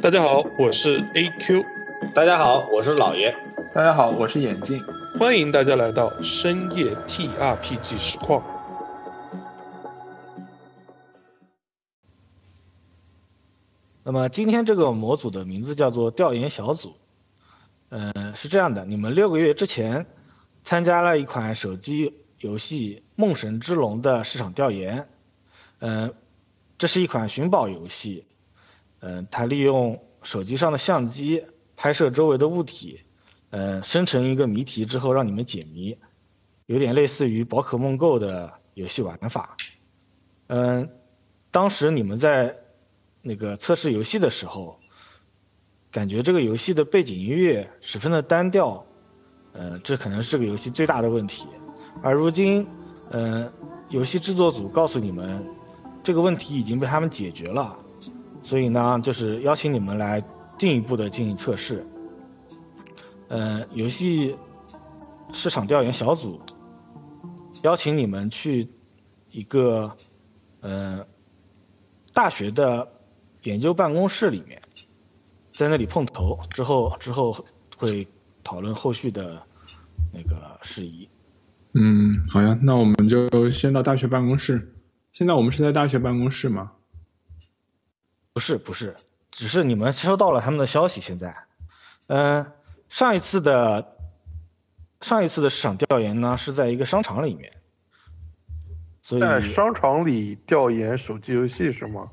大家好，我是 AQ，大家好，我是老爷。大家好，我是眼镜。欢迎大家来到深夜 TRPG 实况。那么今天这个模组的名字叫做调研小组。呃，是这样的，你们六个月之前参加了一款手机游戏《梦神之龙》的市场调研。嗯，这是一款寻宝游戏。嗯，它利用手机上的相机拍摄周围的物体，嗯，生成一个谜题之后让你们解谜，有点类似于宝可梦 Go 的游戏玩法。嗯，当时你们在那个测试游戏的时候，感觉这个游戏的背景音乐十分的单调，嗯，这可能是个游戏最大的问题。而如今，嗯，游戏制作组告诉你们，这个问题已经被他们解决了。所以呢，就是邀请你们来进一步的进行测试。呃，游戏市场调研小组邀请你们去一个呃大学的研究办公室里面，在那里碰头，之后之后会讨论后续的那个事宜。嗯，好呀，那我们就先到大学办公室。现在我们是在大学办公室吗？不是不是，只是你们收到了他们的消息。现在，嗯，上一次的上一次的市场调研呢，是在一个商场里面，所以在商场里调研手机游戏是吗？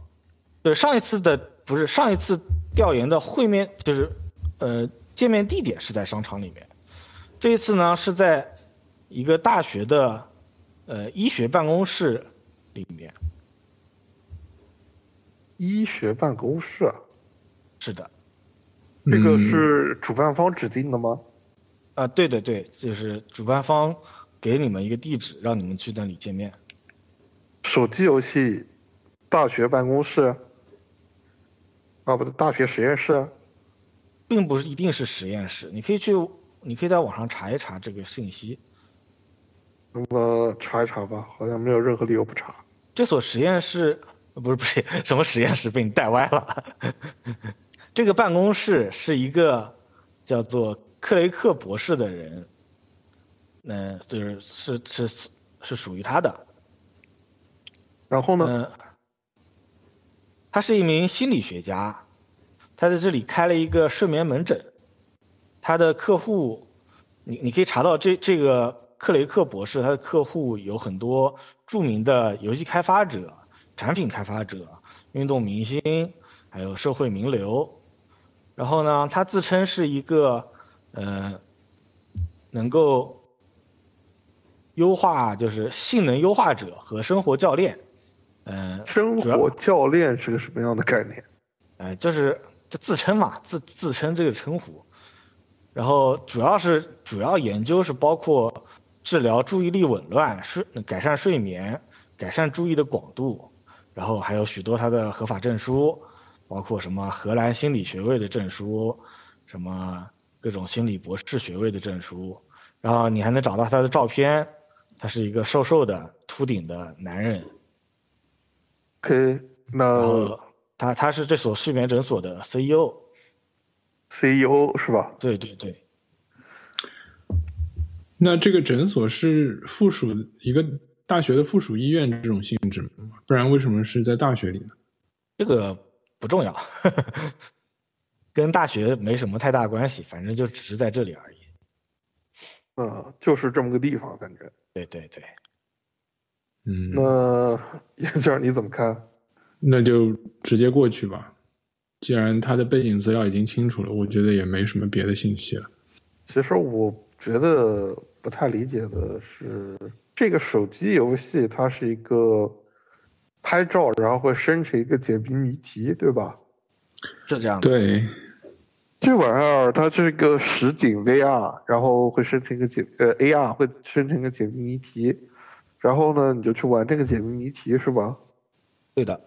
对，上一次的不是上一次调研的会面，就是呃见面地点是在商场里面，这一次呢是在一个大学的呃医学办公室里面。医学办公室，是的，这个是主办方指定的吗？啊，对对对，就是主办方给你们一个地址，让你们去那里见面。手机游戏，大学办公室，啊，不对，大学实验室，并不是一定是实验室，你可以去，你可以在网上查一查这个信息。那么查一查吧，好像没有任何理由不查。这所实验室。不是不是什么实验室被你带歪了，这个办公室是一个叫做克雷克博士的人，嗯，就是是是是属于他的。然后呢？他是一名心理学家，他在这里开了一个睡眠门诊。他的客户，你你可以查到这这个克雷克博士，他的客户有很多著名的游戏开发者。产品开发者、运动明星，还有社会名流，然后呢，他自称是一个呃，能够优化就是性能优化者和生活教练，嗯，生活教练是个什么样的概念？哎，就是就自称嘛，自自称这个称呼，然后主要是主要研究是包括治疗注意力紊乱、睡改善睡眠、改善注意的广度。然后还有许多他的合法证书，包括什么荷兰心理学位的证书，什么各种心理博士学位的证书。然后你还能找到他的照片，他是一个瘦瘦的秃顶的男人。OK，那他他是这所睡眠诊所的 CEO。CEO 是吧？对对对。那这个诊所是附属一个。大学的附属医院这种性质吗？不然为什么是在大学里呢？这个不重要，跟大学没什么太大关系，反正就只是在这里而已。嗯，就是这么个地方，感觉。对对对。嗯。那 眼镜你怎么看？那就直接过去吧。既然他的背景资料已经清楚了，我觉得也没什么别的信息了。其实我觉得不太理解的是。这个手机游戏它是一个拍照，然后会生成一个解谜谜题，对吧？是这样。对，这玩意儿它是一个实景 VR，然后会生成一个解呃 AR 会生成一个解谜谜题，然后呢你就去玩这个解谜谜题，是吧？对的。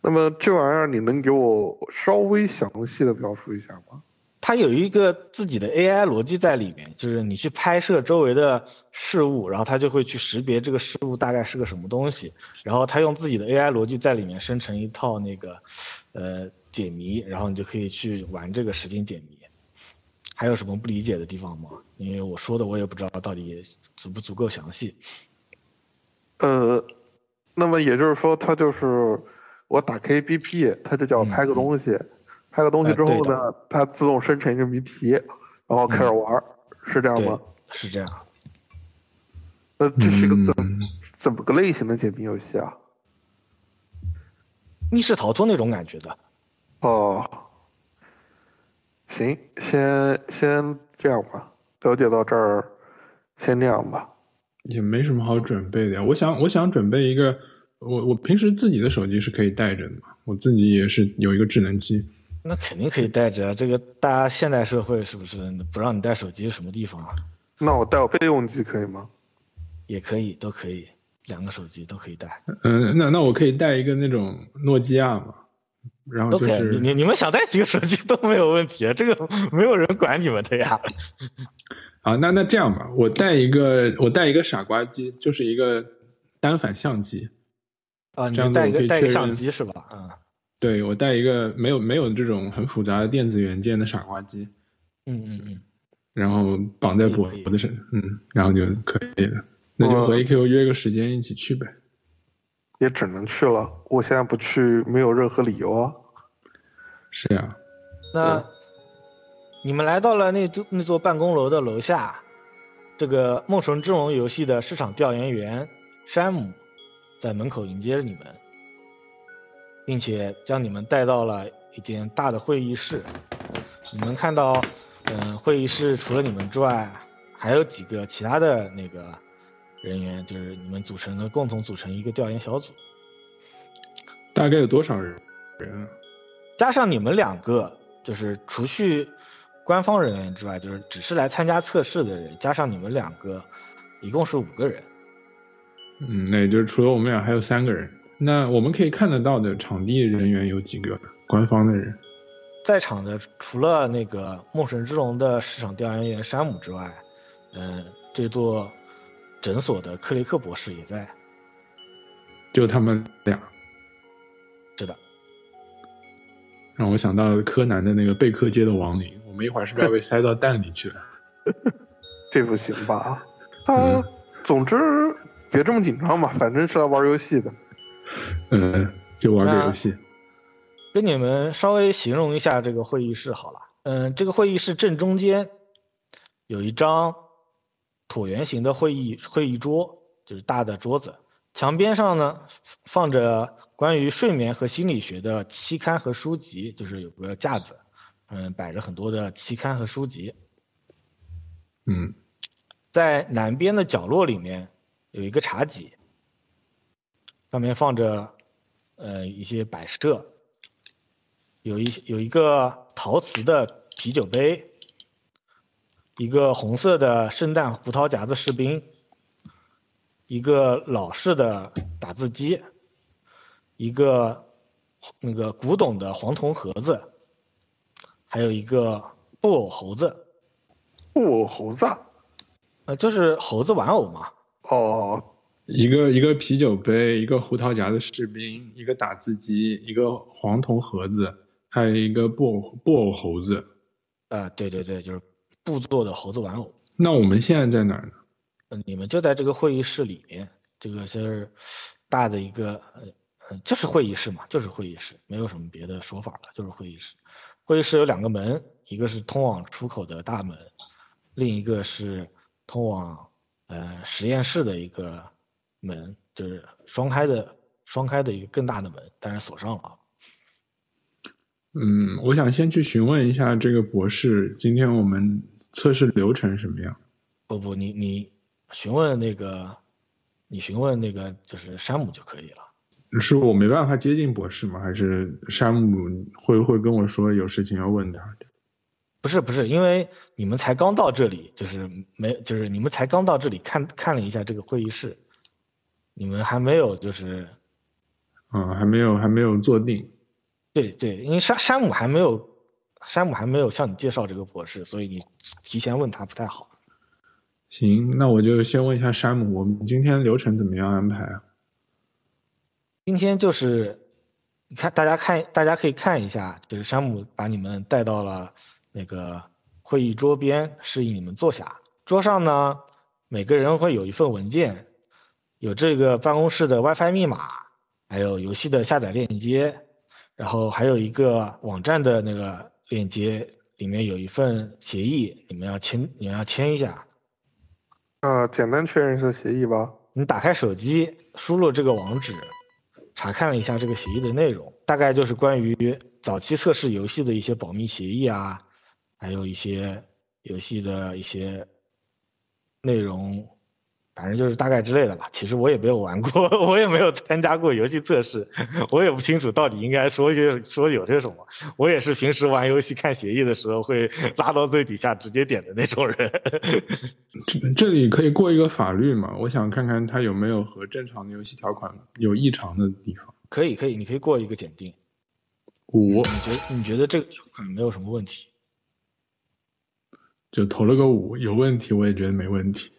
那么这玩意儿你能给我稍微详细的描述一下吗？它有一个自己的 AI 逻辑在里面，就是你去拍摄周围的事物，然后它就会去识别这个事物大概是个什么东西，然后它用自己的 AI 逻辑在里面生成一套那个，呃，解谜，然后你就可以去玩这个实景解谜。还有什么不理解的地方吗？因为我说的我也不知道到底足不足够详细。呃，那么也就是说，它就是我打开 APP，它就叫我拍个东西，拍个东西之后呢，它自动生成一个谜题，然后开始玩，是这样吗？是这样。那这是个怎怎么个类型的解谜游戏啊？密室逃脱那种感觉的。哦，行，先先这样吧，了解到这儿，先这样吧。也没什么好准备的呀，我想我想准备一个，我我平时自己的手机是可以带着的嘛，我自己也是有一个智能机。那肯定可以带着啊，这个大家现代社会是不是不让你带手机什么地方啊？那我带我备用机可以吗？也可以，都可以，两个手机都可以带。嗯，那那我可以带一个那种诺基亚嘛，然后就是你你们想带几个手机都没有问题，这个没有人管你们的呀。啊，那那这样吧，我带一个，我带一个傻瓜机，就是一个单反相机。啊，这样带一个带一个相机是吧？嗯。对，我带一个没有没有这种很复杂的电子元件的傻瓜机。嗯嗯嗯。然后绑在脖子上，嗯，然后就可以了。那就和 AQ 约个时间一起去呗。也只能去了，我现在不去没有任何理由啊。是呀。那。你们来到了那座那座办公楼的楼下，这个《梦神之龙》游戏的市场调研员山姆在门口迎接着你们，并且将你们带到了一间大的会议室。你们看到，嗯，会议室除了你们之外，还有几个其他的那个人员，就是你们组成的共同组成一个调研小组。大概有多少人？人？加上你们两个，就是除去。官方人员之外，就是只是来参加测试的人，加上你们两个，一共是五个人。嗯，那也就是除了我们俩还有三个人。那我们可以看得到的场地人员有几个？官方的人，在场的除了那个梦神之龙的市场调研员山姆之外，嗯，这座诊所的克雷克博士也在。就他们俩。是的。让我想到柯南的那个贝克街的亡灵。我们一会儿是不是要被塞到蛋里去了？这不行吧？啊，总之别这么紧张嘛，反正是来玩游戏的。嗯，就玩个游戏。跟你们稍微形容一下这个会议室好了。嗯，这个会议室正中间有一张椭圆形的会议会议桌，就是大的桌子。墙边上呢放着关于睡眠和心理学的期刊和书籍，就是有个架子。嗯，摆着很多的期刊和书籍。嗯，在南边的角落里面有一个茶几，上面放着呃一些摆设，有一有一个陶瓷的啤酒杯，一个红色的圣诞胡桃夹子士兵，一个老式的打字机，一个那个古董的黄铜盒子。还有一个布偶猴子，布偶猴子，呃，就是猴子玩偶嘛。哦，一个一个啤酒杯，一个胡桃夹的士兵，一个打字机，一个黄铜盒子，还有一个布偶布偶猴子。啊，对对对，就是布做的猴子玩偶。那我们现在在哪儿呢？嗯，你们就在这个会议室里面，这个是大的一个，呃，就是会议室嘛，就是会议室，没有什么别的说法了，就是会议室。会议室有两个门，一个是通往出口的大门，另一个是通往呃实验室的一个门，就是双开的双开的一个更大的门，但是锁上了。嗯，我想先去询问一下这个博士，今天我们测试流程什么样？不不，你你询问那个，你询问那个就是山姆就可以了。是我没办法接近博士吗？还是山姆会会跟我说有事情要问他？不是不是，因为你们才刚到这里，就是没就是你们才刚到这里看看了一下这个会议室，你们还没有就是，嗯，还没有还没有坐定。对对，因为山山姆还没有山姆还没有向你介绍这个博士，所以你提前问他不太好。行，那我就先问一下山姆，我们今天流程怎么样安排啊？今天就是，你看，大家看，大家可以看一下，就是山姆把你们带到了那个会议桌边，示意你们坐下。桌上呢，每个人会有一份文件，有这个办公室的 WiFi 密码，还有游戏的下载链接，然后还有一个网站的那个链接，里面有一份协议，你们要签，你们要签一下。啊，简单确认一下协议吧。你打开手机，输入这个网址，查看了一下这个协议的内容，大概就是关于早期测试游戏的一些保密协议啊，还有一些游戏的一些内容。反正就是大概之类的吧。其实我也没有玩过，我也没有参加过游戏测试，我也不清楚到底应该说些说有些什么。我也是平时玩游戏看协议的时候会拉到最底下直接点的那种人。这这里可以过一个法律嘛？我想看看它有没有和正常的游戏条款有异常的地方。可以可以，你可以过一个检定。五，你觉得你觉得这个条款没有什么问题？就投了个五，有问题我也觉得没问题。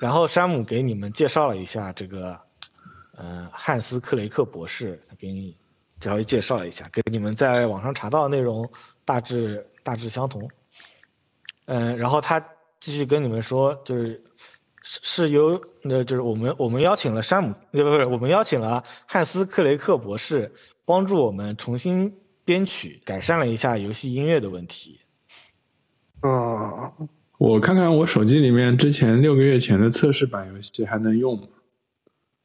然后山姆给你们介绍了一下这个，呃，汉斯克雷克博士，给你稍微介绍了一下，跟你们在网上查到的内容大致大致相同。嗯，然后他继续跟你们说，就是是是由那就是我们我们邀请了山姆，不不是我们邀请了汉斯克雷克博士帮助我们重新编曲，改善了一下游戏音乐的问题。啊。我看看我手机里面之前六个月前的测试版游戏还能用吗？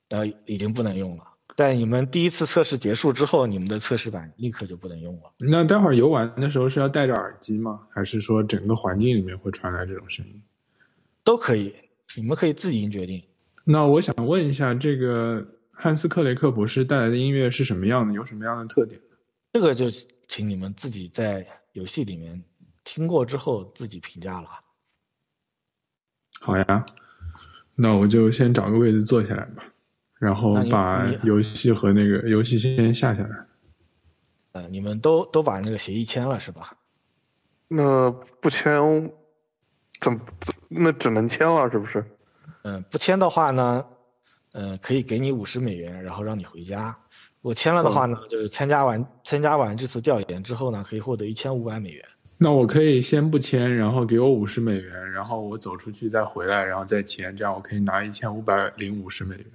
呃，已经不能用了。但你们第一次测试结束之后，你们的测试版立刻就不能用了。那待会儿游玩的时候是要戴着耳机吗？还是说整个环境里面会传来这种声音？都可以，你们可以自行决定。那我想问一下，这个汉斯克雷克博士带来的音乐是什么样的？有什么样的特点？这个就请你们自己在游戏里面听过之后自己评价了。好呀，那我就先找个位置坐下来吧，然后把游戏和那个游戏先下下来。呃，你们都都把那个协议签了是吧？那不签，怎怎那只能签了是不是？嗯，不签的话呢，嗯，可以给你五十美元，然后让你回家。我签了的话呢，就是参加完参加完这次调研之后呢，可以获得一千五百美元。那我可以先不签，然后给我五十美元，然后我走出去再回来，然后再签，这样我可以拿一千五百零五十美元。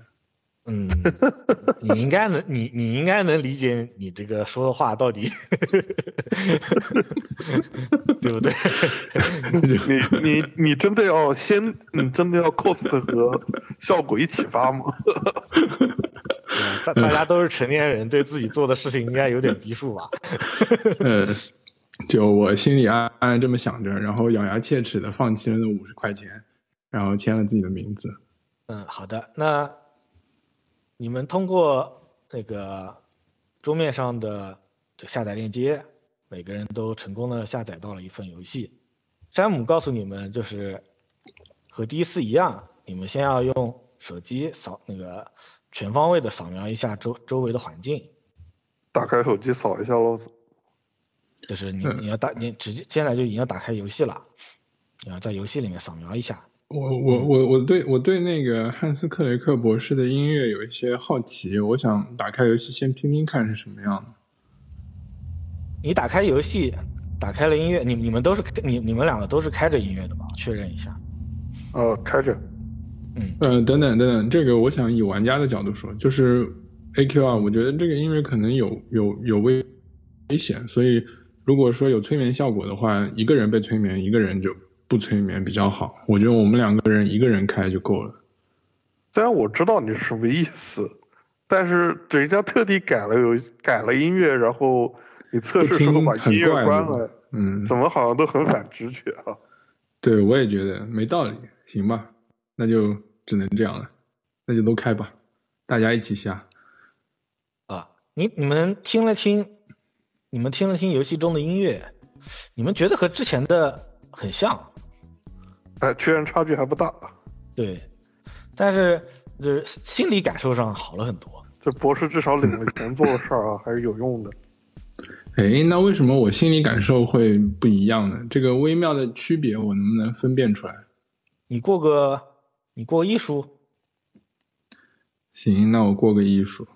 嗯，你应该能，你你应该能理解你这个说的话到底，对不对？你你你真的要先，你真的要 cost 和效果一起发吗？大大家都是成年人，对自己做的事情应该有点逼数吧？嗯。就我心里暗暗这么想着，然后咬牙切齿的放弃了那五十块钱，然后签了自己的名字。嗯，好的。那你们通过那个桌面上的下载链接，每个人都成功的下载到了一份游戏。山姆告诉你们，就是和第一次一样，你们先要用手机扫那个全方位的扫描一下周周围的环境。打开手机扫一下喽。就是你你要打你直接现在就已经要打开游戏了，啊，在游戏里面扫描一下。我我我我对我对那个汉斯克雷克博士的音乐有一些好奇，我想打开游戏先听听看是什么样的。你打开游戏，打开了音乐，你你们都是你你们两个都是开着音乐的吧？确认一下。呃，开着。嗯。呃，等等等等，这个我想以玩家的角度说，就是 A Q 啊，我觉得这个音乐可能有有有危危险，所以。如果说有催眠效果的话，一个人被催眠，一个人就不催眠比较好。我觉得我们两个人一个人开就够了。虽然我知道你是什么意思，但是人家特地改了有改了音乐，然后你测试时候把音乐关了，嗯，怎么好像都很反直觉啊？对，我也觉得没道理。行吧，那就只能这样了，那就都开吧，大家一起下。啊，你你们听了听。你们听了听游戏中的音乐，你们觉得和之前的很像，哎，居然差距还不大。对，但是就是心理感受上好了很多。这博士至少领了钱做的事儿啊，还是有用的。哎，那为什么我心理感受会不一样呢？这个微妙的区别，我能不能分辨出来？你过个，你过艺术？行，那我过个艺术。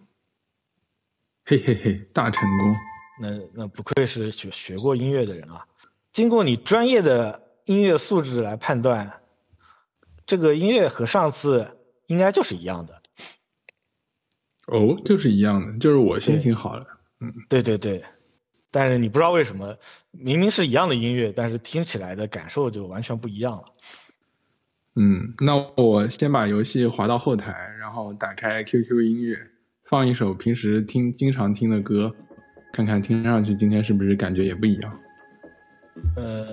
嘿嘿嘿，大成功！那那不愧是学学过音乐的人啊！经过你专业的音乐素质来判断，这个音乐和上次应该就是一样的。哦，就是一样的，就是我心情好了。嗯，对对对。但是你不知道为什么，明明是一样的音乐，但是听起来的感受就完全不一样了。嗯，那我先把游戏滑到后台，然后打开 QQ 音乐，放一首平时听经常听的歌，看看听上去今天是不是感觉也不一样。呃，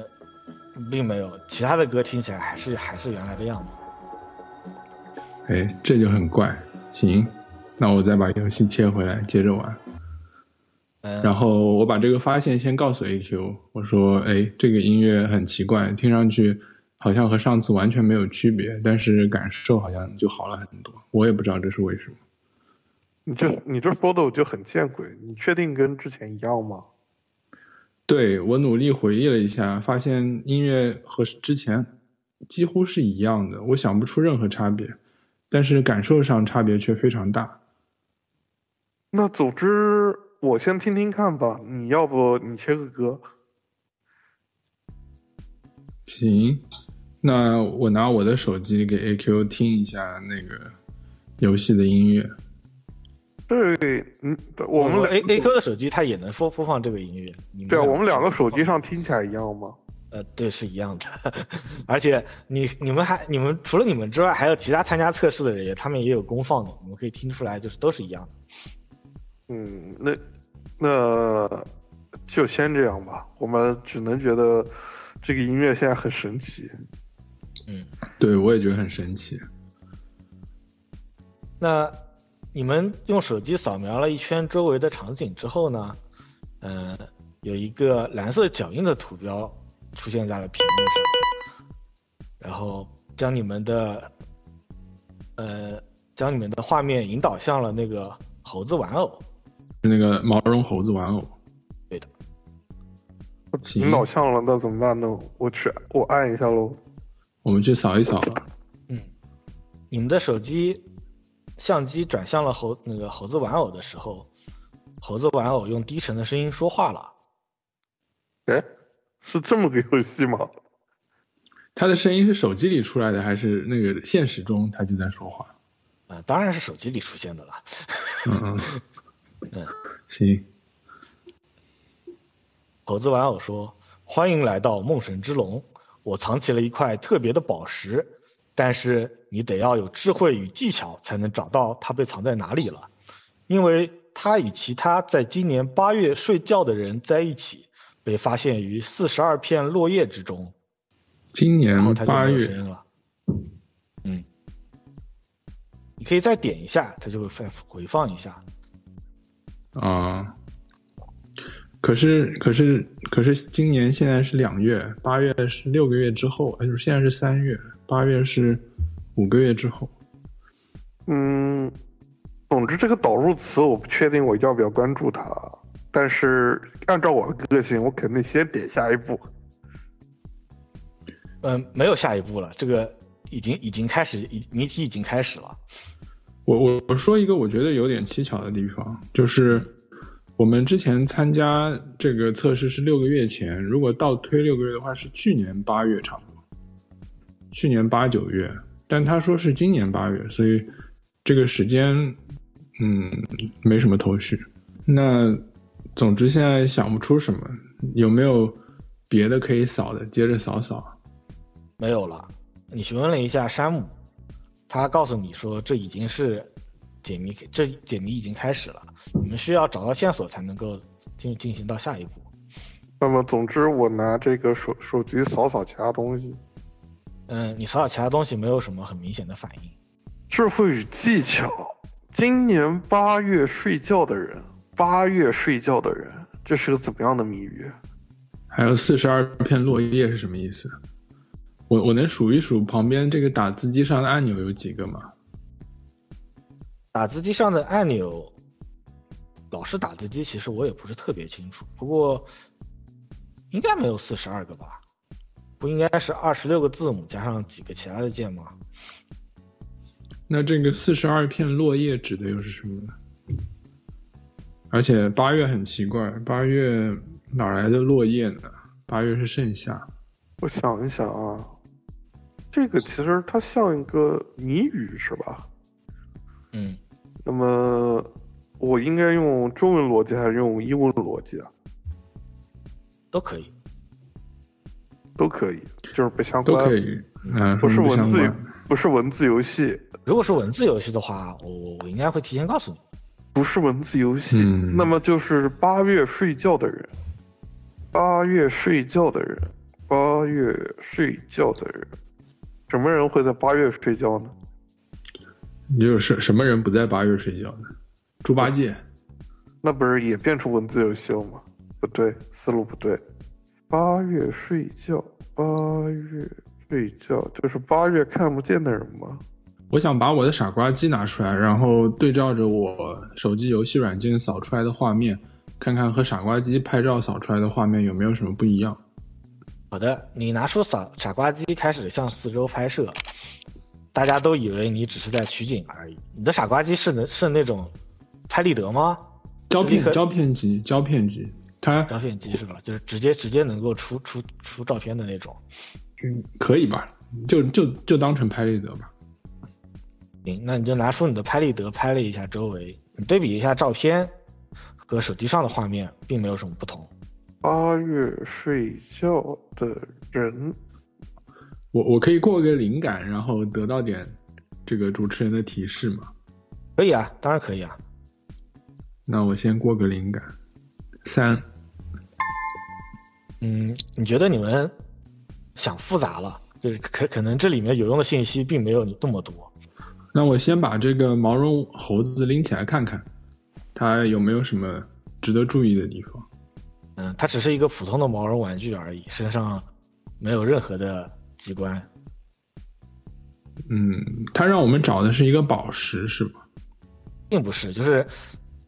并没有，其他的歌听起来还是还是原来的样子。哎，这就很怪。行，那我再把游戏切回来，接着玩。然后我把这个发现先告诉 AQ，我说，哎，这个音乐很奇怪，听上去。好像和上次完全没有区别，但是感受好像就好了很多。我也不知道这是为什么。你这你这 photo 就很见鬼，你确定跟之前一样吗？对我努力回忆了一下，发现音乐和之前几乎是一样的，我想不出任何差别，但是感受上差别却非常大。那总之，我先听听看吧。你要不你切个歌？行。那我拿我的手机给 AQ 听一下那个游戏的音乐。对，嗯，我们 A AQ 的手机它也能播播放这个音乐。对啊，我们两个手机上听起来一样吗？呃，对，是一样的。而且你你们还你们除了你们之外，还有其他参加测试的人员，他们也有功放的，我们可以听出来，就是都是一样的。嗯，那那就先这样吧。我们只能觉得这个音乐现在很神奇。嗯，对，我也觉得很神奇。那你们用手机扫描了一圈周围的场景之后呢？嗯，有一个蓝色脚印的图标出现在了屏幕上，然后将你们的呃将你们的画面引导向了那个猴子玩偶，那个毛绒猴子玩偶。对的。引导向了，那怎么办呢？我去，我按一下喽。我们去扫一扫。嗯，你们的手机相机转向了猴那个猴子玩偶的时候，猴子玩偶用低沉的声音说话了。哎，是这么个游戏吗？他的声音是手机里出来的，还是那个现实中他就在说话？啊，当然是手机里出现的了。嗯嗯，行。猴子玩偶说：“欢迎来到梦神之龙。”我藏起了一块特别的宝石，但是你得要有智慧与技巧才能找到它被藏在哪里了，因为它与其他在今年八月睡觉的人在一起，被发现于四十二片落叶之中。今年八月。嗯，你可以再点一下，它就会再回放一下。啊。可是，可是，可是，今年现在是两月，八月是六个月之后，就是现在是三月，八月是五个月之后。嗯，总之这个导入词我不确定我要不要关注它，但是按照我的个性，我肯定先点下一步。嗯，没有下一步了，这个已经已经开始，已谜题已经开始了。我我我说一个我觉得有点蹊跷的地方，就是。我们之前参加这个测试是六个月前，如果倒推六个月的话，是去年八月差不多，去年八九月，但他说是今年八月，所以这个时间，嗯，没什么头绪。那总之现在想不出什么，有没有别的可以扫的？接着扫扫。没有了。你询问了一下山姆，他告诉你说这已经是。解谜，这解谜已经开始了。你们需要找到线索才能够进进行到下一步。那么，总之我拿这个手手机扫扫其他东西。嗯，你扫扫其他东西没有什么很明显的反应。智慧与技巧。今年八月睡觉的人，八月睡觉的人，这是个怎么样的谜语？还有四十二片落叶是什么意思？我我能数一数旁边这个打字机上的按钮有几个吗？打字机上的按钮，老式打字机其实我也不是特别清楚，不过应该没有四十二个吧？不应该是二十六个字母加上几个其他的键吗？那这个四十二片落叶指的又是什么呢？而且八月很奇怪，八月哪来的落叶呢？八月是盛夏。我想一想啊，这个其实它像一个谜语，是吧？嗯，那么我应该用中文逻辑还是用英文逻辑啊？都可以。都可以，就是不相关。都可以，嗯，不是文字，不是文字游戏。如果是文字游戏的话，我我应该会提前告诉你。不是文字游戏，那么就是八月睡觉的人，八月睡觉的人，八月睡觉的人，什么人会在八月睡觉呢？你有什什么人不在八月睡觉呢？猪八戒，那不是也变成文字游戏了吗？不对，思路不对。八月睡觉，八月睡觉，就是八月看不见的人吗？我想把我的傻瓜机拿出来，然后对照着我手机游戏软件扫出来的画面，看看和傻瓜机拍照扫出来的画面有没有什么不一样。好的，你拿出傻傻瓜机开始向四周拍摄，大家都以为你只是在取景而已。你的傻瓜机是能是那种拍立得吗？胶片胶片机胶片机。它胶片机是吧？就是直接直接能够出出出照片的那种，嗯，可以吧？就就就当成拍立得吧。行，那你就拿出你的拍立得拍了一下周围，你对比一下照片和手机上的画面，并没有什么不同。八月睡觉的人，我我可以过个灵感，然后得到点这个主持人的提示吗？可以啊，当然可以啊。那我先过个灵感，三。嗯，你觉得你们想复杂了，就是可可能这里面有用的信息并没有你这么多。那我先把这个毛绒猴子拎起来看看，它有没有什么值得注意的地方？嗯，它只是一个普通的毛绒玩具而已，身上没有任何的机关。嗯，它让我们找的是一个宝石，是吗？并不是，就是。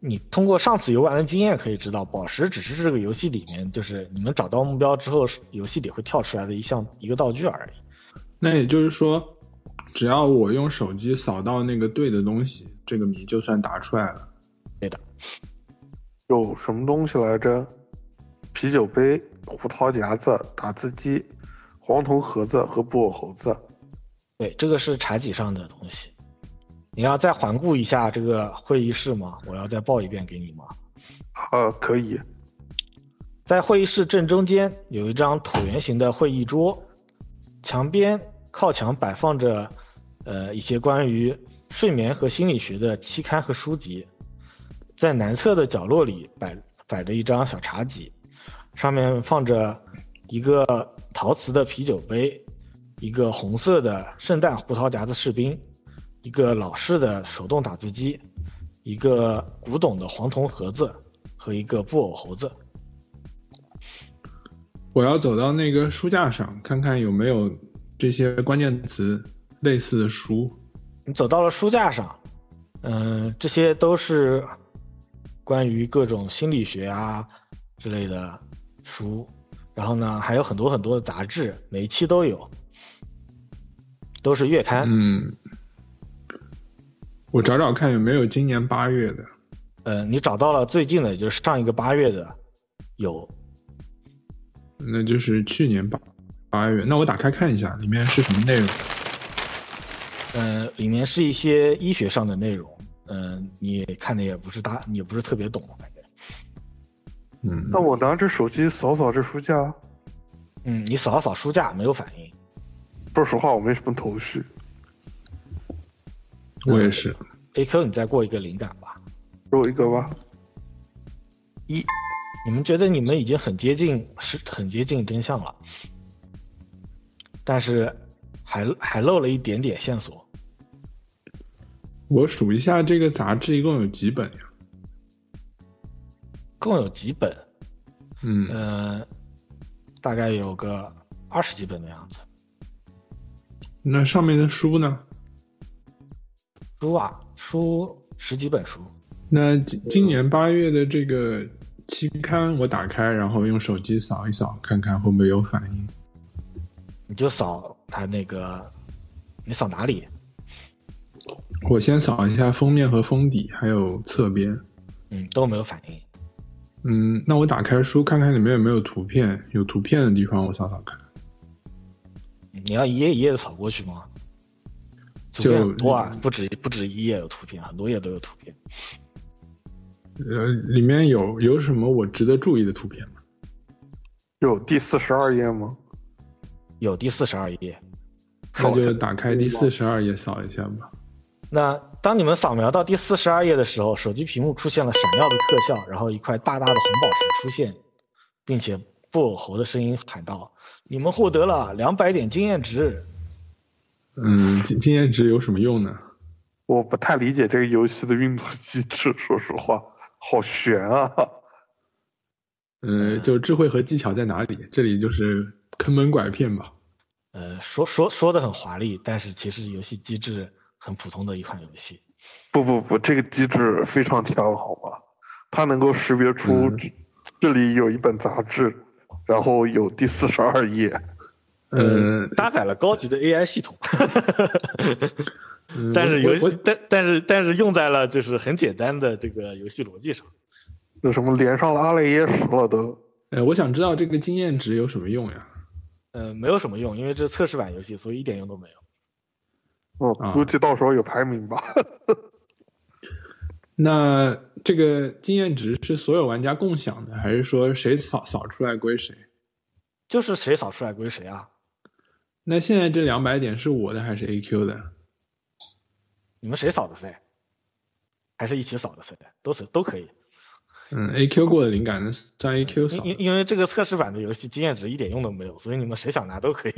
你通过上次游玩的经验可以知道，宝石只是这个游戏里面，就是你们找到目标之后，游戏里会跳出来的一项一个道具而已。那也就是说，只要我用手机扫到那个对的东西，这个谜就算答出来了。对的。有什么东西来着？啤酒杯、胡桃夹子、打字机、黄铜盒子和布偶猴子。对，这个是茶几上的东西。你要再环顾一下这个会议室吗？我要再报一遍给你吗？呃，可以。在会议室正中间有一张椭圆形的会议桌，墙边靠墙摆放着，呃，一些关于睡眠和心理学的期刊和书籍。在南侧的角落里摆摆着一张小茶几，上面放着一个陶瓷的啤酒杯，一个红色的圣诞胡桃夹子士兵。一个老式的手动打字机，一个古董的黄铜盒子和一个布偶猴子。我要走到那个书架上，看看有没有这些关键词类似的书。你走到了书架上，嗯，这些都是关于各种心理学啊之类的书。然后呢，还有很多很多的杂志，每一期都有，都是月刊。嗯。我找找看有没有今年八月的。呃，你找到了最近的，就是上一个八月的，有。那就是去年八八月。那我打开看一下，里面是什么内容？呃，里面是一些医学上的内容。嗯，你看的也不是大，也不是特别懂，感觉。嗯。那我拿着手机扫扫这书架。嗯，你扫了扫书架，没有反应。说实话，我没什么头绪。我也是。A Q，你再过一个灵感吧，给我一个吧。一，你们觉得你们已经很接近，是很接近真相了，但是还还漏了一点点线索。我数一下，这个杂志一共有几本呀？共有几本？嗯呃，大概有个二十几本的样子。那上面的书呢？书啊，书十几本书。那今今年八月的这个期刊，我打开，然后用手机扫一扫，看看会不会有反应。你就扫它那个，你扫哪里？我先扫一下封面和封底，还有侧边。嗯，都没有反应。嗯，那我打开书看看里面有没有图片，有图片的地方我扫扫看。你要一页一页的扫过去吗？就多啊，不止不止一页有图片，很多页都有图片。呃，里面有有什么我值得注意的图片吗？有第四十二页吗？有第四十二页。那就打开第四十二页扫一下吧。那当你们扫描到第四十二页的时候，手机屏幕出现了闪耀的特效，然后一块大大的红宝石出现，并且布偶猴的声音喊道：“你们获得了两百点经验值。”嗯，经经验值有什么用呢？我不太理解这个游戏的运作机制，说实话，好悬啊！呃，就智慧和技巧在哪里？这里就是坑蒙拐骗吧。呃，说说说的很华丽，但是其实游戏机制很普通的一款游戏。不不不，这个机制非常强，好吧？它能够识别出这里有一本杂志，然后有第四十二页。呃，搭载了高级的 AI 系统，但是游但但是但是用在了就是很简单的这个游戏逻辑上。有什么连上了阿雷耶识了都？哎，我想知道这个经验值有什么用呀？呃，没有什么用，因为这是测试版游戏，所以一点用都没有。哦，估计到时候有排名吧。那这个经验值是所有玩家共享的，还是说谁扫扫出来归谁？就是谁扫出来归谁啊？那现在这两百点是我的还是 AQ 的？你们谁扫的噻？还是一起扫的噻？都是都可以。嗯，AQ 过的灵感，呢算 AQ 扫。因因为这个测试版的游戏经验值一点用都没有，所以你们谁想拿都可以。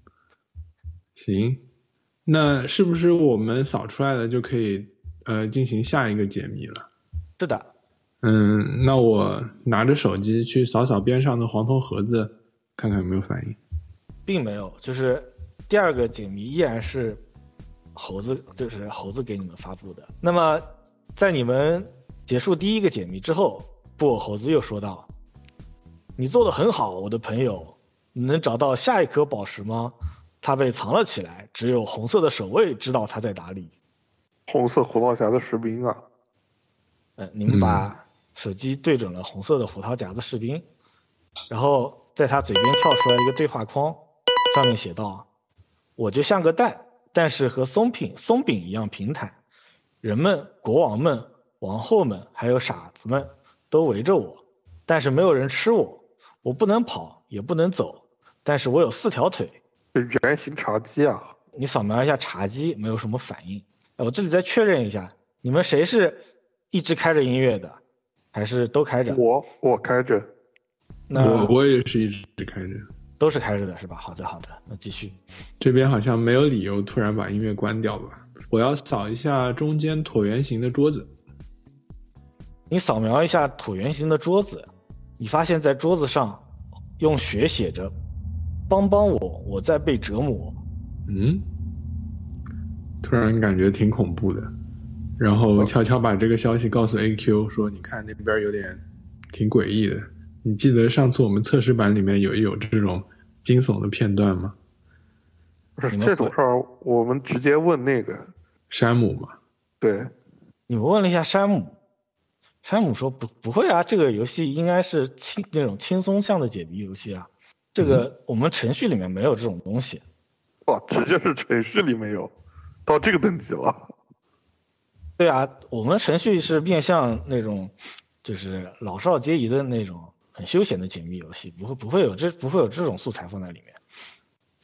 行，那是不是我们扫出来的就可以呃进行下一个解密了？是的。嗯，那我拿着手机去扫扫边上的黄铜盒子，看看有没有反应。并没有，就是第二个解谜依然是猴子，就是猴子给你们发布的。那么在你们。结束第一个解谜之后，布偶猴子又说道：“你做的很好，我的朋友。你能找到下一颗宝石吗？它被藏了起来，只有红色的守卫知道它在哪里。红色胡桃夹子士兵啊！嗯，你们把手机对准了红色的胡桃夹子士兵，然后在他嘴边跳出来一个对话框，上面写道：我就像个蛋，但是和松饼松饼一样平坦。人们，国王们。”王后们还有傻子们都围着我，但是没有人吃我。我不能跑，也不能走，但是我有四条腿。圆形茶几啊！你扫描一下茶几，没有什么反应。我这里再确认一下，你们谁是一直开着音乐的，还是都开着？我我开着。那我我也是一直开着。都是开着的是吧？好的好的，那继续。这边好像没有理由突然把音乐关掉吧？我要扫一下中间椭圆形的桌子。你扫描一下椭圆形的桌子，你发现在桌子上用血写着“帮帮我，我在被折磨”。嗯，突然感觉挺恐怖的，然后悄悄把这个消息告诉 AQ 说：“你看那边有点挺诡异的。你记得上次我们测试版里面有有这种惊悚的片段吗？”不是这种事儿，我们直接问那个山姆嘛。对，你们问了一下山姆。山姆说：“不，不会啊，这个游戏应该是轻那种轻松向的解谜游戏啊。这个我们程序里面没有这种东西。哇，直接是程序里没有，到这个等级了。对啊，我们程序是面向那种，就是老少皆宜的那种很休闲的解密游戏，不会不会有这不会有这种素材放在里面。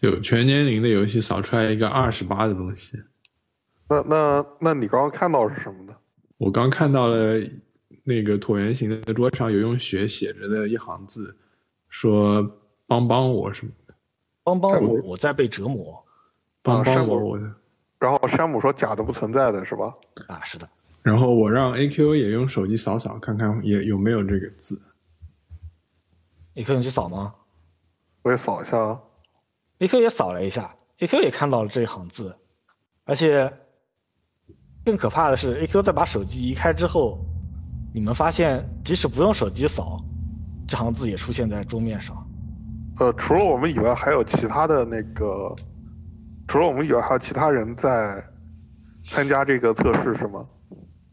就全年龄的游戏扫出来一个二十八的东西。那那那你刚刚看到是什么呢？我刚看到了。”那个椭圆形的桌上有用血写着的一行字，说“帮帮我”什么的，“帮帮我，我在被折磨”，“帮帮我，我的。”然后山姆说：“假的不存在的是吧？”啊，是的。然后我让 AQ 也用手机扫扫，看看也有没有这个字。AQ 你去扫吗？我也扫一下啊。AQ 也扫了一下，AQ 也看到了这一行字，而且更可怕的是，AQ 在把手机移开之后。你们发现，即使不用手机扫，这行字也出现在桌面上。呃，除了我们以外，还有其他的那个，除了我们以外，还有其他人在参加这个测试是吗？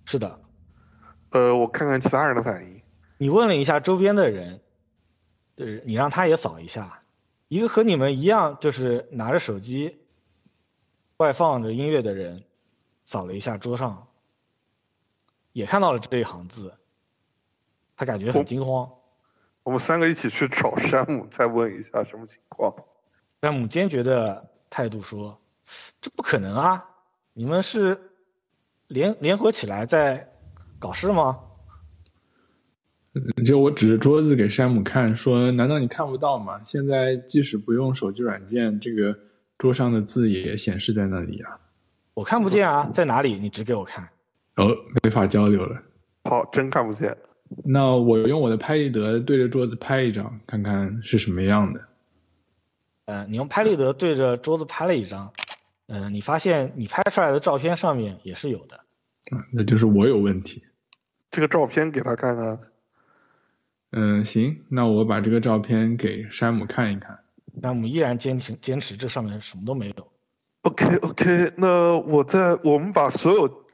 是的，呃，我看看其他人的反应。你问了一下周边的人，就是你让他也扫一下，一个和你们一样就是拿着手机外放着音乐的人，扫了一下桌上，也看到了这一行字，他感觉很惊慌。我们三个一起去找山姆，再问一下什么情况。山姆坚决的态度说：“这不可能啊！你们是联联合起来在搞事吗？”就我指着桌子给山姆看，说：“难道你看不到吗？现在即使不用手机软件，这个桌上的字也显示在那里啊。”我看不见啊，在哪里？你指给我看。哦，没法交流了。好，真看不见。那我用我的拍立得对着桌子拍一张，看看是什么样的。嗯，你用拍立得对着桌子拍了一张，嗯，你发现你拍出来的照片上面也是有的。嗯，那就是我有问题。这个照片给他看看。嗯，行，那我把这个照片给山姆看一看。山姆依然坚持坚持这上面什么都没有。OK OK，那我在我们把所有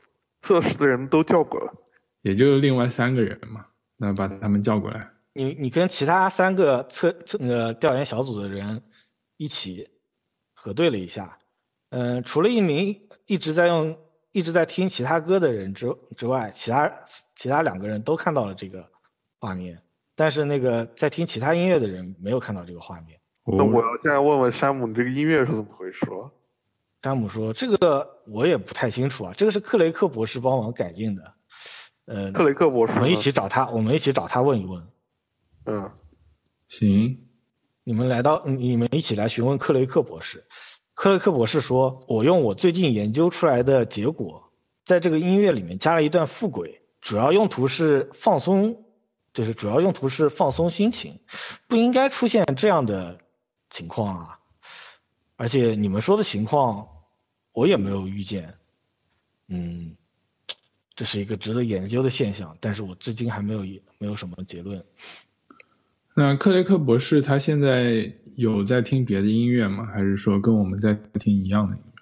测试的人都叫过来。也就另外三个人嘛，那把他们叫过来。你你跟其他三个测测那个调研小组的人一起核对了一下，嗯，除了一名一直在用一直在听其他歌的人之之外，其他其他两个人都看到了这个画面，但是那个在听其他音乐的人没有看到这个画面。那我要现在问问山姆，你这个音乐是怎么回事了？山姆说：“这个我也不太清楚啊，这个是克雷克博士帮忙改进的。”呃，克雷克博士，我们一起找他，我们一起找他问一问。嗯，行。你们来到，你们一起来询问克雷克博士。克雷克博士说：“我用我最近研究出来的结果，在这个音乐里面加了一段副轨，主要用途是放松，就是主要用途是放松心情，不应该出现这样的情况啊。而且你们说的情况，我也没有遇见。嗯。”这是一个值得研究的现象，但是我至今还没有没有什么结论。那克雷克博士他现在有在听别的音乐吗？还是说跟我们在听一样的音乐？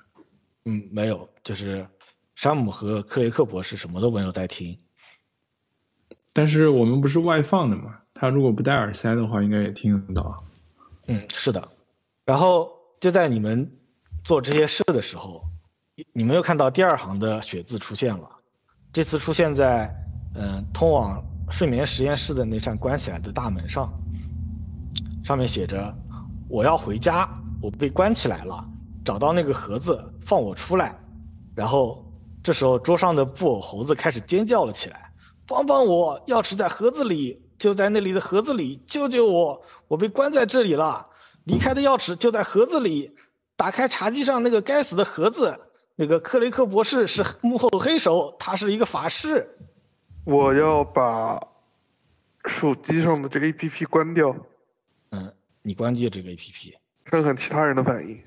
嗯，没有，就是山姆和克雷克博士什么都没有在听。但是我们不是外放的嘛？他如果不戴耳塞的话，应该也听得到。嗯，是的。然后就在你们做这些事的时候，你们又看到第二行的血字出现了。这次出现在，嗯，通往睡眠实验室的那扇关起来的大门上，上面写着：“我要回家，我被关起来了，找到那个盒子，放我出来。”然后这时候桌上的布偶猴子开始尖叫了起来：“帮帮我！钥匙在盒子里，就在那里的盒子里，救救我！我被关在这里了，离开的钥匙就在盒子里，打开茶几上那个该死的盒子。”那个克雷克博士是幕后黑手，他是一个法师。我要把手机上的这个 A P P 关掉。嗯，你关掉这个 A P P，看看其他人的反应。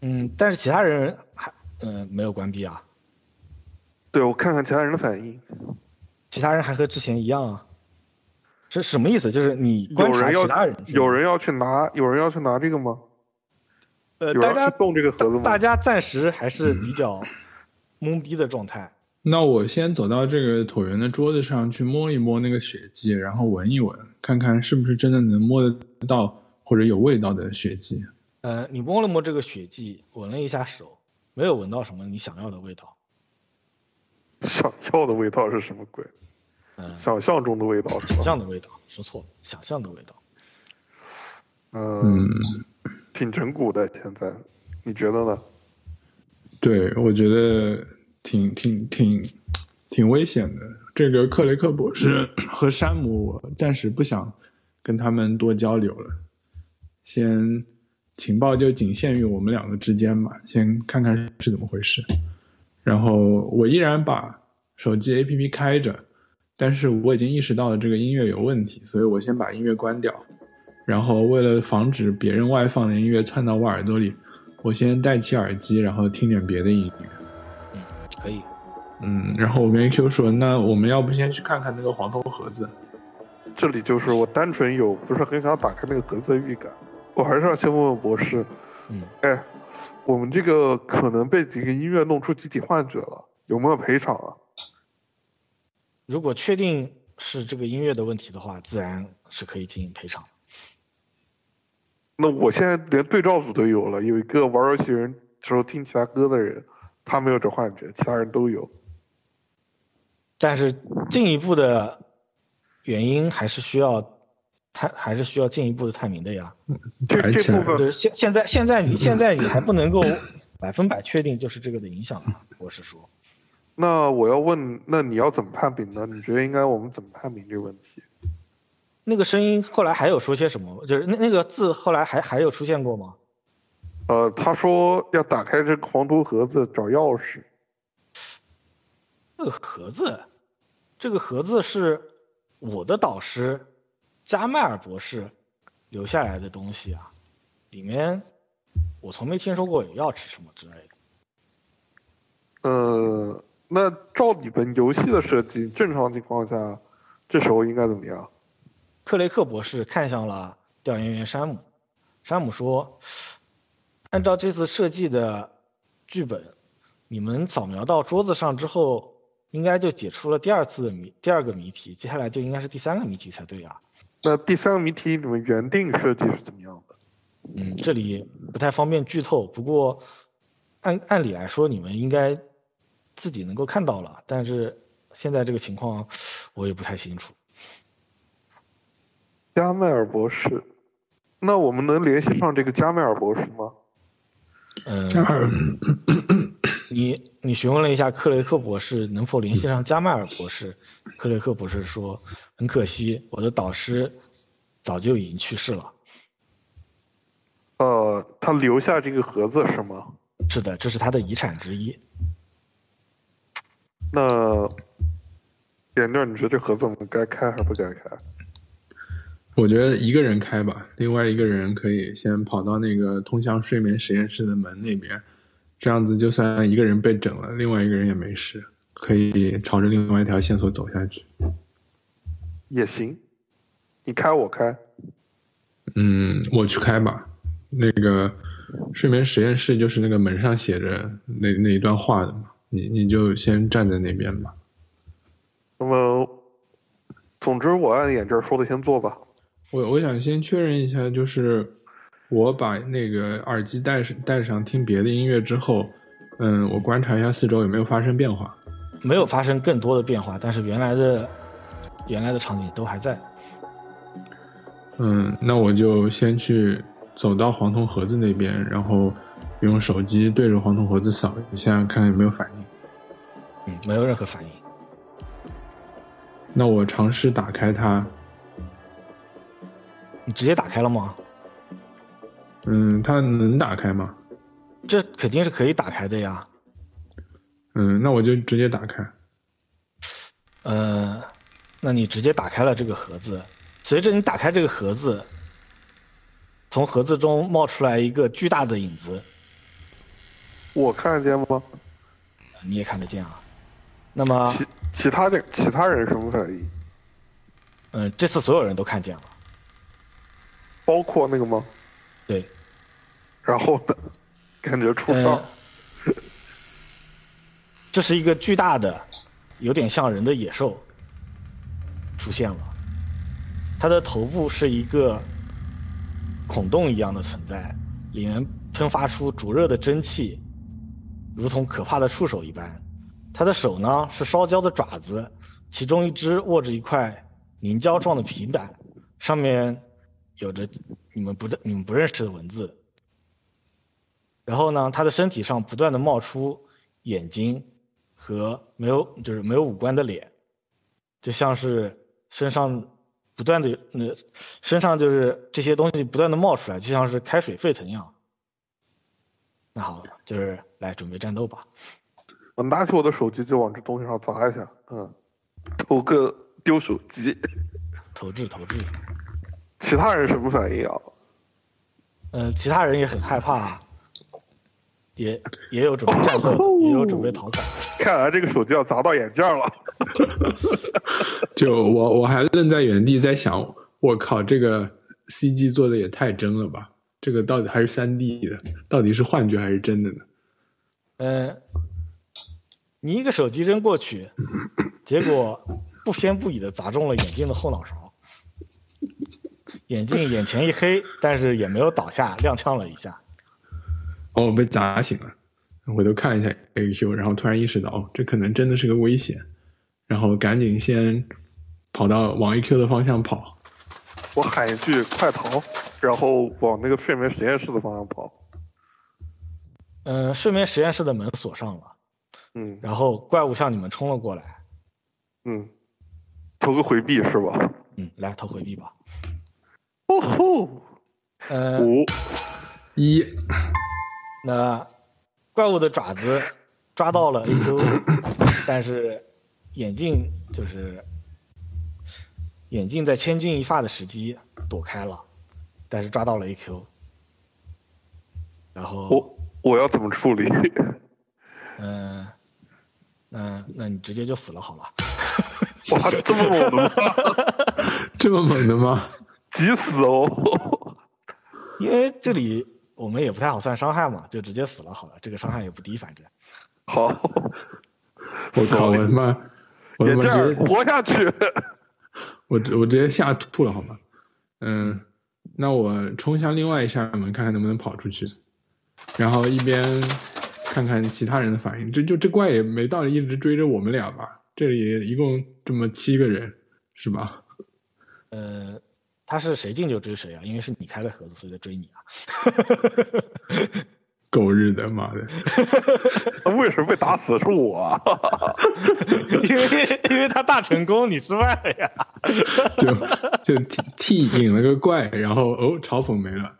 嗯，但是其他人还嗯没有关闭啊。对，我看看其他人的反应。其他人还和之前一样啊。这什么意思？就是你观察其他人，有人要去拿，有人要去拿这个吗？呃，大家动这个盒子吗？大家暂时还是比较懵逼的状态。那我先走到这个椭圆的桌子上去摸一摸那个血迹，然后闻一闻，看看是不是真的能摸得到或者有味道的血迹。呃，你摸了摸这个血迹，闻了一下手，没有闻到什么你想要的味道。想要的味道是什么鬼？嗯，想象中的味道是想象的味道，说错了，想象的味道。嗯。挺整蛊的，现在，你觉得呢？对，我觉得挺挺挺挺危险的。这个克雷克博士 和山姆，我暂时不想跟他们多交流了。先情报就仅限于我们两个之间嘛，先看看是怎么回事。然后我依然把手机 APP 开着，但是我已经意识到了这个音乐有问题，所以我先把音乐关掉。然后为了防止别人外放的音乐窜到我耳朵里，我先戴起耳机，然后听点别的音乐。嗯，可以。嗯，然后我跟 A Q 说，那我们要不先去看看那个黄铜盒子？这里就是我单纯有不是很想打开那个盒子的预感，我还是要先问问博士。嗯。哎，我们这个可能被几个音乐弄出集体幻觉了，有没有赔偿啊？如果确定是这个音乐的问题的话，自然是可以进行赔偿。那我现在连对照组都有了，有一个玩游戏人时候听其他歌的人，他没有这幻觉，其他人都有。但是进一步的原因还是需要探，还是需要进一步的探明的呀。这这部分就是现现在现在你现在你还不能够百分百确定就是这个的影响啊，我是说。那我要问，那你要怎么判明呢？你觉得应该我们怎么判明这个问题？那个声音后来还有说些什么？就是那那个字后来还还有出现过吗？呃，他说要打开这个黄铜盒子找钥匙。这个盒子，这个盒子是我的导师加迈尔博士留下来的东西啊，里面我从没听说过有钥匙什么之类的。呃，那照你们游戏的设计，正常情况下，这时候应该怎么样？克雷克博士看向了调研员山姆，山姆说：“按照这次设计的剧本，你们扫描到桌子上之后，应该就解出了第二次的谜，第二个谜题，接下来就应该是第三个谜题才对啊。那第三个谜题你们原定设计是怎么样的？嗯，这里不太方便剧透，不过按按理来说，你们应该自己能够看到了，但是现在这个情况我也不太清楚。加迈尔博士，那我们能联系上这个加迈尔博士吗？嗯，加尔，你你询问了一下克雷克博士能否联系上加迈尔博士，克雷克博士说很可惜，我的导师早就已经去世了。呃，他留下这个盒子是吗？是的，这是他的遗产之一。那点点，你觉得这盒子我们该开还是不该开？我觉得一个人开吧，另外一个人可以先跑到那个通向睡眠实验室的门那边，这样子就算一个人被整了，另外一个人也没事，可以朝着另外一条线索走下去。也行，你开我开。嗯，我去开吧。那个睡眠实验室就是那个门上写着那那一段话的嘛，你你就先站在那边吧。那么，总之我按眼镜说的先做吧。我我想先确认一下，就是我把那个耳机戴上戴上听别的音乐之后，嗯，我观察一下四周有没有发生变化。没有发生更多的变化，但是原来的原来的场景都还在。嗯，那我就先去走到黄铜盒子那边，然后用手机对着黄铜盒子扫一下，看看有没有反应。嗯，没有任何反应。那我尝试打开它，你直接打开了吗？嗯，它能打开吗？这肯定是可以打开的呀。嗯，那我就直接打开。呃，那你直接打开了这个盒子，随着你打开这个盒子，从盒子中冒出来一个巨大的影子，我看得见吗？你也看得见啊。那么，其其他的其他人什么反应？嗯、这次所有人都看见了。包括那个吗？对，然后呢？感觉出呃。，这是一个巨大的，有点像人的野兽出现了。它的头部是一个孔洞一样的存在，里面喷发出灼热的蒸汽，如同可怕的触手一般。它的手呢是烧焦的爪子，其中一只握着一块凝胶状的平板，上面有着你们不你们不认识的文字。然后呢，他的身体上不断的冒出眼睛和没有就是没有五官的脸，就像是身上不断的那身上就是这些东西不断的冒出来，就像是开水沸腾一样。那好，就是来准备战斗吧。我拿起我的手机就往这东西上砸一下，嗯，投个丢手机。投掷投掷。其他人什么反应啊？呃，其他人也很害怕、啊，也也有准备战斗，也有准备逃跑。看来这个手机要砸到眼镜了。就我我还愣在原地在想，我靠，这个 CG 做的也太真了吧！这个到底还是三 D 的，到底是幻觉还是真的呢？嗯，你一个手机扔过去，结果不偏不倚的砸中了眼镜的后脑勺，眼镜眼前一黑，但是也没有倒下，踉跄了一下。哦，被砸醒了，回头看一下 AQ，然后突然意识到，哦，这可能真的是个危险，然后赶紧先跑到往 AQ 的方向跑。我喊一句“快逃”，然后往那个睡眠实验室的方向跑。嗯，睡眠实验室的门锁上了。嗯然后怪物向你们冲了过来。嗯，投个回避是吧？嗯，来投回避吧。哦吼，呃，五一，那怪物的爪子抓到了 AQ，但是眼镜就是眼镜在千钧一发的时机躲开了，但是抓到了 AQ。然后，我我要怎么处理？嗯、那那你直接就死了好了。哇，这么猛的吗？这么猛的吗？急死哦！因为这里我们也不太好算伤害嘛，就直接死了好了。这个伤害也不低，反正。好，我靠，我他妈，我他妈直接，活下去。我直我直接吓吐了，好吗？嗯，那我冲向另外一扇门，看看能不能跑出去，然后一边看看其他人的反应。这就这怪也没道理一直追着我们俩吧？这里一共这么七个人，是吧？呃，他是谁进就追谁啊，因为是你开的盒子，所以在追你啊。狗日的，妈的！为什么被打死是我啊？因为因为他大成功，你失败了呀。就就替替引了个怪，然后哦，嘲讽没了。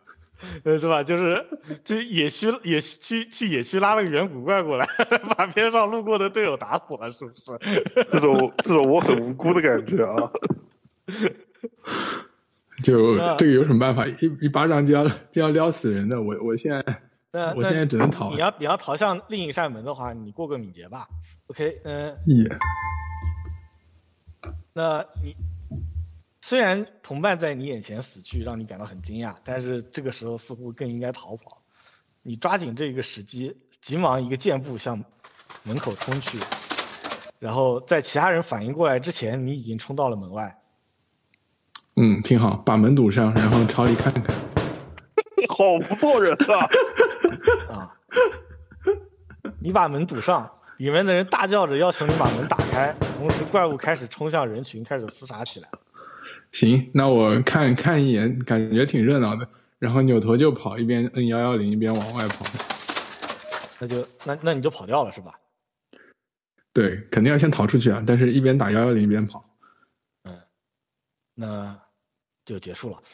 呃，对吧？就是就野区野区去野区拉了个远古怪过来，把边上路过的队友打死了，是不是？这种这种我很无辜的感觉啊！就这个有什么办法？一一巴掌就要就要撩死人的，我我现在 我现在只能逃你要你要逃向另一扇门的话，你过个敏捷吧。OK，嗯、也那你虽然同伴在你眼前死去，让你感到很惊讶，但是这个时候似乎更应该逃跑。你抓紧这个时机，急忙一个箭步向门口冲去，然后在其他人反应过来之前，你已经冲到了门外。嗯挺好，把门堵上，然后朝里看看。好不做人啊！啊！你把门堵上，里面的人大叫着要求你把门打开，同时怪物开始冲向人群，开始厮杀起来。行，那我看看一眼，感觉挺热闹的，然后扭头就跑，一边摁幺幺零一边往外跑。那就那那你就跑掉了是吧？对，肯定要先逃出去啊，但是一边打幺幺零一边跑。嗯，那就结束了。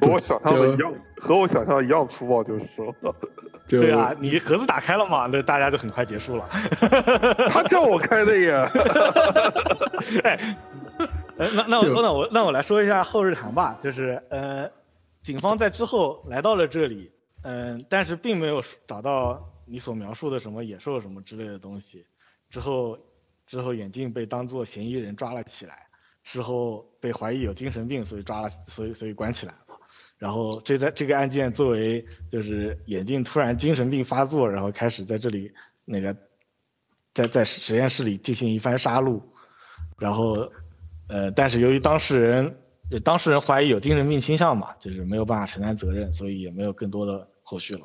和我想象的一样，和我想象的一样粗暴，就是说，对啊，你盒子打开了嘛，那大家就很快结束了。他叫我开的呀。哎，呃那那就我那我那我来说一下后日谈吧，就是呃，警方在之后来到了这里，嗯、但是并没有找到你所描述的什么野兽什么之类的东西。之后之后眼镜被当作嫌疑人抓了起来，事后被怀疑有精神病，所以抓了，所以所以关起来了。然后这在这个案件作为就是眼镜突然精神病发作，然后开始在这里那个在在实验室里进行一番杀戮，然后呃，但是由于当事人当事人怀疑有精神病倾向嘛，就是没有办法承担责任，所以也没有更多的后续了。